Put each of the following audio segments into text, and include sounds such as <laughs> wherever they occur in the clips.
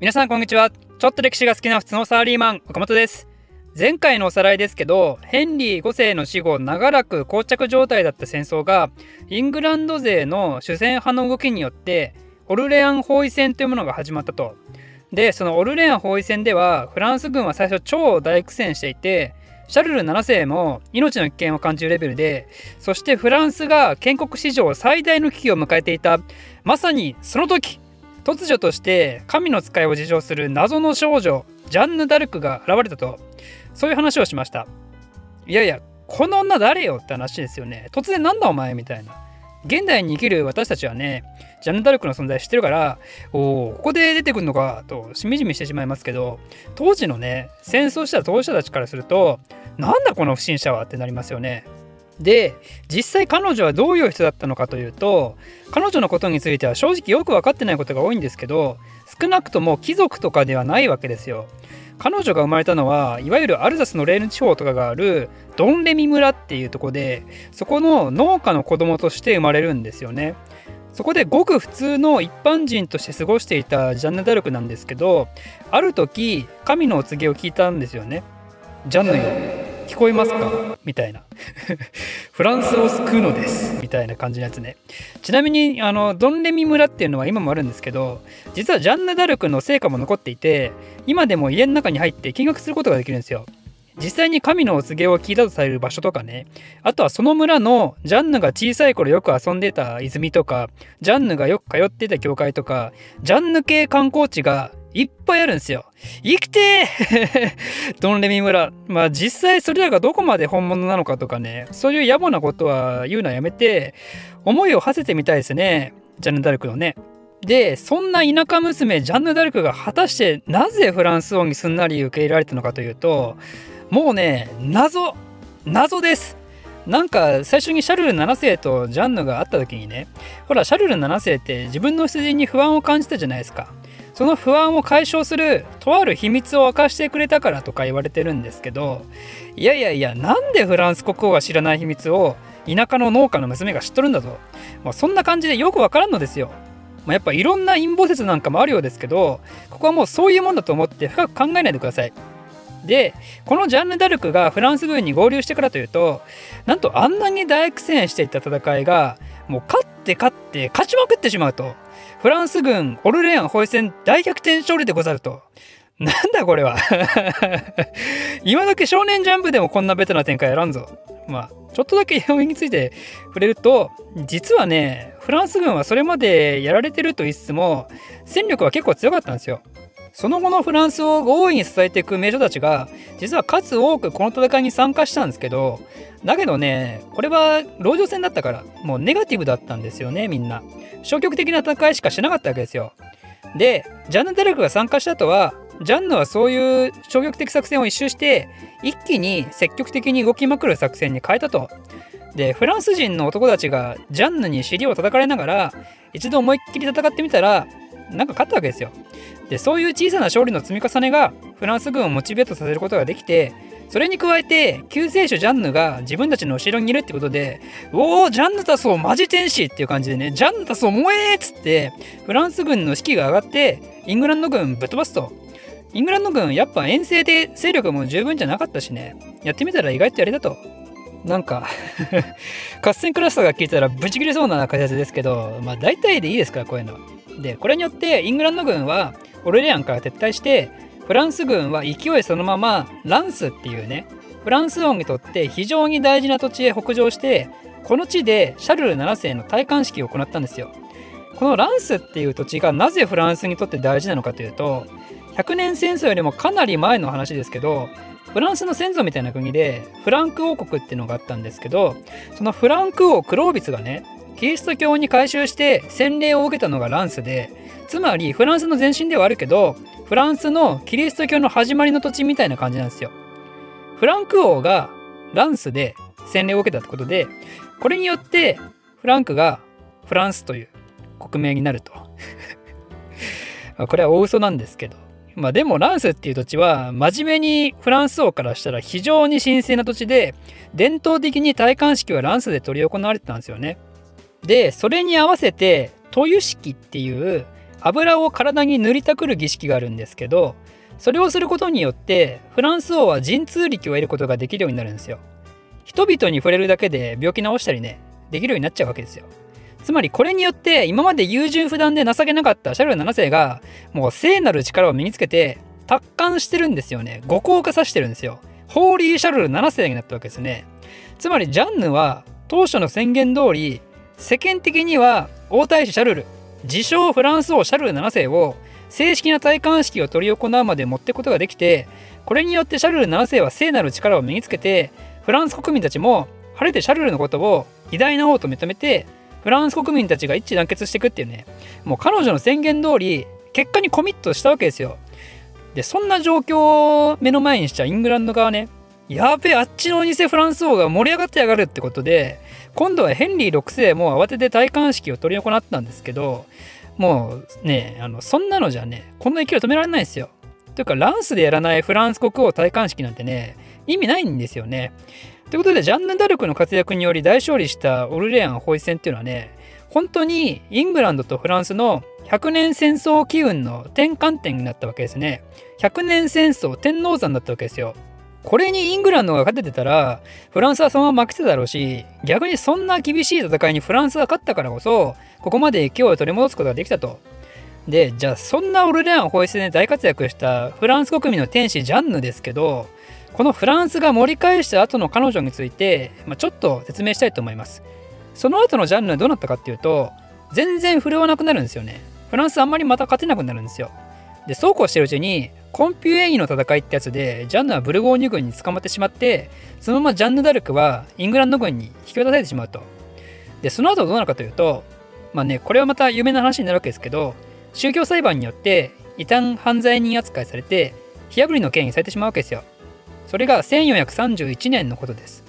皆さんこんにちは。ちょっと歴史が好きな普通のサラリーマン岡本です。前回のおさらいですけどヘンリー5世の死後長らく膠着状態だった戦争がイングランド勢の主戦派の動きによってオルレアン包囲戦というものが始まったと。でそのオルレアン包囲戦ではフランス軍は最初超大苦戦していてシャルル7世も命の危険を感じるレベルでそしてフランスが建国史上最大の危機を迎えていた。まさにその時突如として神の使いを自称する謎の少女ジャンヌ・ダルクが現れたとそういう話をしました。いやいやこの女誰よって話ですよね。突然なんだお前みたいな。現代に生きる私たちはねジャンヌ・ダルクの存在知ってるからおおここで出てくるのかとしみじみしてしまいますけど当時のね戦争した当事者たちからするとなんだこの不審者はってなりますよね。で実際彼女はどういう人だったのかというと彼女のことについては正直よく分かってないことが多いんですけど少なくとも貴族とかではないわけですよ。彼女が生まれたのはいわゆるアルザスのレーヌ地方とかがあるドンレミ村っていうとこでそこの農家の子供として生まれるんですよね。そこでごく普通の一般人として過ごしていたジャンヌ・ダルクなんですけどある時神のお告げを聞いたんですよね。ジャンヌよ聞こえますか？みたいな。<laughs> フランスを救うのです。みたいな感じのやつね。ちなみにあのドンレミ村っていうのは今もあるんですけど実はジャンヌ・ダルクの成果も残っていて今でも家の中に入って見学することができるんですよ。実際に神のお告げを聞いたとされる場所とかね。あとはその村のジャンヌが小さい頃よく遊んでた泉とかジャンヌがよく通ってた教会とかジャンヌ系観光地がいっぱいあるんですよ。生きて <laughs> ドンレミ村。まあ実際それらがどこまで本物なのかとかね、そういう野暮なことは言うのはやめて、思いを馳せてみたいですね。ジャンヌ・ダルクのね。で、そんな田舎娘ジャンヌ・ダルクが果たしてなぜフランス王にすんなり受け入れられたのかというと、もうね、謎謎ですなんか最初にシャルル7世とジャンヌが会った時にねほらシャルル7世って自分の出陣に不安を感じたじゃないですかその不安を解消するとある秘密を明かしてくれたからとか言われてるんですけどいやいやいやなんでフランス国王が知らない秘密を田舎の農家の娘が知っとるんだと、まあ、そんな感じでよくわからんのですよ。まあ、やっぱいろんな陰謀説なんかもあるようですけどここはもうそういうもんだと思って深く考えないでください。でこのジャンヌ・ダルクがフランス軍に合流してからというとなんとあんなに大苦戦していた戦いがもう勝って勝って勝ちまくってしまうとフランス軍オルレアン包囲戦大逆転勝利でござると。なんだこれは <laughs> 今時少年ジャンプでもこんなベタな展開やらんぞ。まあ、ちょっとだけ要因について触れると、実はね、フランス軍はそれまでやられてると言いつつも、戦力は結構強かったんですよ。その後のフランスを大いに支えていく名女たちが、実は数多くこの戦いに参加したんですけど、だけどね、これは籠城戦だったから、もうネガティブだったんですよね、みんな。消極的な戦いしかしなかったわけですよ。で、ジャンヌ・デレクが参加した後は、ジャンヌはそういう消極的作戦を一周して、一気に積極的に動きまくる作戦に変えたと。で、フランス人の男たちがジャンヌに尻を叩かれながら、一度思いっきり戦ってみたら、なんか勝ったわけですよ。で、そういう小さな勝利の積み重ねが、フランス軍をモチベートさせることができて、それに加えて救世主ジャンヌが自分たちの後ろにいるってことで「おおジャンヌタソーマジ天使!」っていう感じでね「ジャンヌタソー燃え!」っつってフランス軍の士気が上がってイングランド軍ぶっ飛ばすと。イングランド軍やっぱ遠征で勢力も十分じゃなかったしねやってみたら意外とやれだとなんか <laughs> 合戦クラスターが聞いたらブチ切れそうな解説ですけどまあ大体でいいですからこういうのはでこれによってイングランド軍はオレレアンから撤退してフランス軍は勢いそのままランスっていうねフランス王にとって非常に大事な土地へ北上してこの地でシャルル7世の戴冠式を行ったんですよ。このランスっていう土地がなぜフランスにとって大事なのかというと100年戦争よりもかなり前の話ですけどフランスの先祖みたいな国でフランク王国っていうのがあったんですけどそのフランク王クロービスがねキリスト教に改宗して洗礼を受けたのがランスでつまりフランスの前身ではあるけどフランスのキリスト教の始まりの土地みたいな感じなんですよ。フランク王がランスで洗礼を受けたってことでこれによってフランクがフランスという国名になると <laughs> これは大嘘なんですけどまあでもランスっていう土地は真面目にフランス王からしたら非常に神聖な土地で伝統的に戴冠式はランスで執り行われてたんですよね。でそれに合わせて豊式っていう油を体に塗りたくる儀式があるんですけどそれをすることによってフランス王は神通力を得ることができるようになるんですよ。人々に触れるだけで病気治したりねできるようになっちゃうわけですよ。つまりこれによって今まで優柔不断で情けなかったシャルル7世がもう聖なる力を身につけて達観してるんですよね。五行化させてるんですよ。ホーリーシャルル7世になったわけですね。つまりジャンヌは当初の宣言通り世間的には王太子シャルル自称フランス王シャルル7世を正式な戴冠式を執り行うまで持っていくことができてこれによってシャルル7世は聖なる力を身につけてフランス国民たちも晴れてシャルルのことを偉大な王と認めてフランス国民たちが一致団結していくっていうね。もう彼女の宣言通り結果にコミットしたわけですよ。でそんな状況を目の前にしちゃイングランド側ねやべえあっちのお偽フランス王が盛り上がってやがるってことで今度はヘンリー6世も慌てて戴冠式を執り行ったんですけどもうねあのそんなのじゃねこんな勢い止められないですよ。というかランスでやらないフランス国王戴冠式なんてね意味ないんですよね。ということでジャンヌ・ダルクの活躍により大勝利したオルレアン包囲戦っていうのはね本当にイングランドとフランスの100年戦争機運の転換点になったわけですね。100年戦争天王山だったわけですよ。これにイングランドが勝ててたらフランスはそのまま負けてたろうし逆にそんな厳しい戦いにフランスが勝ったからこそここまで勢いを取り戻すことができたと。でじゃあそんなオルレアン法律で大活躍したフランス国民の天使ジャンヌですけどこのフランスが盛り返した後の彼女について、まあ、ちょっと説明したいと思います。その後のジャンヌはどうなったかっていうと全然振るわなくなるんですよね。フランスあんまりまた勝てなくなるんですよ。でそうこうしてるうちにコンピュエイの戦いってやつでジャンヌはブルゴーニュ軍に捕まってしまってそのままジャンヌ・ダルクはイングランド軍に引き渡されてしまうと。でその後どうなるかというとまあね、これはまた有名な話になるわけですけど、宗教裁判によって異端犯罪人扱いされて、火破りの刑にされてしまうわけですよ。それが1431年のことです。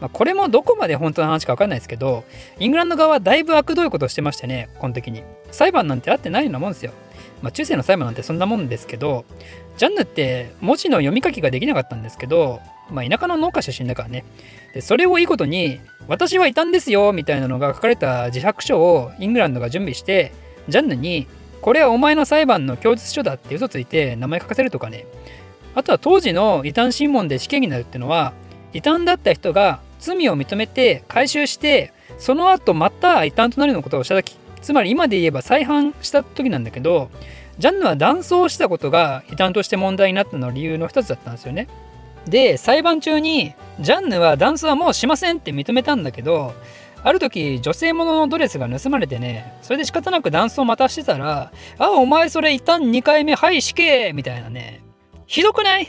まあ、これもどこまで本当の話か分かんないですけど、イングランド側はだいぶ悪どいことをしてましてね、この時に。裁判なんてあってないようなもんですよ。まあ、中世の裁判なんてそんなもんですけど、ジャンヌって文字の読み書きができなかったんですけど、まあ、田舎の農家出身だからね。でそれをいいことに、私はいたんですよみたいなのが書かれた自白書をイングランドが準備して、ジャンヌに、これはお前の裁判の供述書だって嘘ついて名前書かせるとかね。あとは当時の異端審問で死刑になるってのは、異端だった人が罪を認めて回収して、その後また異端となるようなことをした時、つまり今で言えば再犯した時なんだけど、ジャンヌは断層したことが異端として問題になったの理由の一つだったんですよね。で裁判中にジャンヌはダンスはもうしませんって認めたんだけどある時女性もののドレスが盗まれてねそれで仕方なくダンスをまたしてたら「あお前それ一旦2回目はい死刑!」みたいなねひどくない？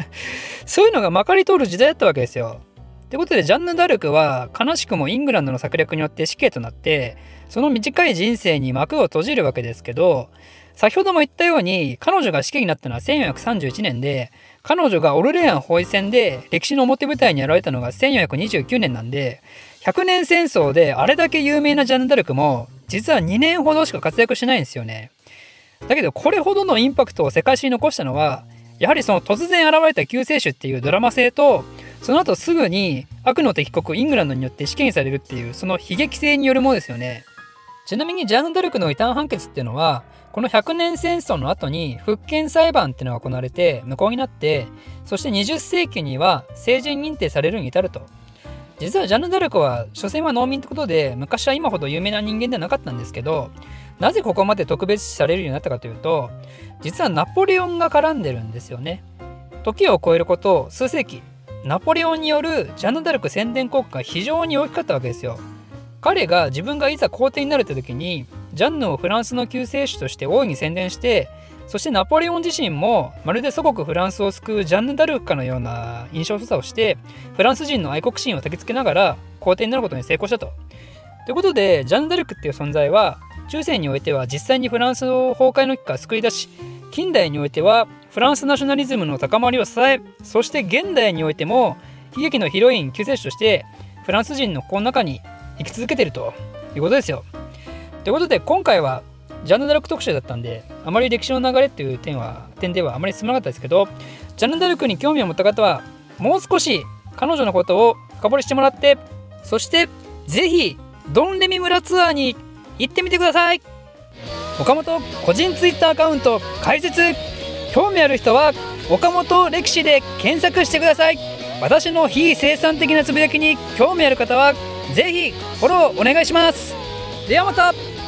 <laughs> そういうのがまかり通る時代だったわけですよ。ってことでジャンヌ・ダルクは悲しくもイングランドの策略によって死刑となってその短い人生に幕を閉じるわけですけど先ほども言ったように彼女が死刑になったのは1431年で彼女がオルレアン包囲戦で歴史の表舞台に現れたのが1429年なんで100年戦争であれだけ有名なジャンヌ・ダルクも実は2年ほどしか活躍しないんですよね。だけどこれほどのインパクトを世界史に残したのはやはりその突然現れた救世主っていうドラマ性とその後すぐに悪の敵国イングランドによって死刑されるっていうその悲劇性によるものですよね。ちなみにジャンヌ・ダルクの異端判決っていうのはこの100年戦争の後に復権裁判っていうのが行われて無効になってそして20世紀には成人認定されるに至ると実はジャンヌ・ダルクは所詮は農民ってことで昔は今ほど有名な人間ではなかったんですけどなぜここまで特別視されるようになったかというと実はナポレオンが絡んでるんですよね時を超えること数世紀ナポレオンによるジャンヌ・ダルク宣伝効果が非常に大きかったわけですよ彼が自分がいざ皇帝になるって時にジャンヌをフランスの救世主として大いに宣伝してそしてナポレオン自身もまるで祖国フランスを救うジャンヌ・ダルクかのような印象操作をしてフランス人の愛国心を焚きつけながら皇帝になることに成功したと。ということでジャンヌ・ダルクっていう存在は中世においては実際にフランスを崩壊の危機から救い出し近代においてはフランスナショナリズムの高まりを支えそして現代においても悲劇のヒロイン救世主としてフランス人の心の中に生き続けてるということですよ。ということで今回はジャンヌ・ダルク特集だったんであまり歴史の流れっていう点は点ではあまり進まなかったですけどジャンヌ・ダルクに興味を持った方はもう少し彼女のことを深掘りしてもらってそして是非ドンレミ村ツアーに行ってみてください岡本個人ツイッターアカウント開設興味ある人は岡本歴史で検索してください。私の非生産的なつぶやきに興味ある方はぜひフォローお願いします。ではまた。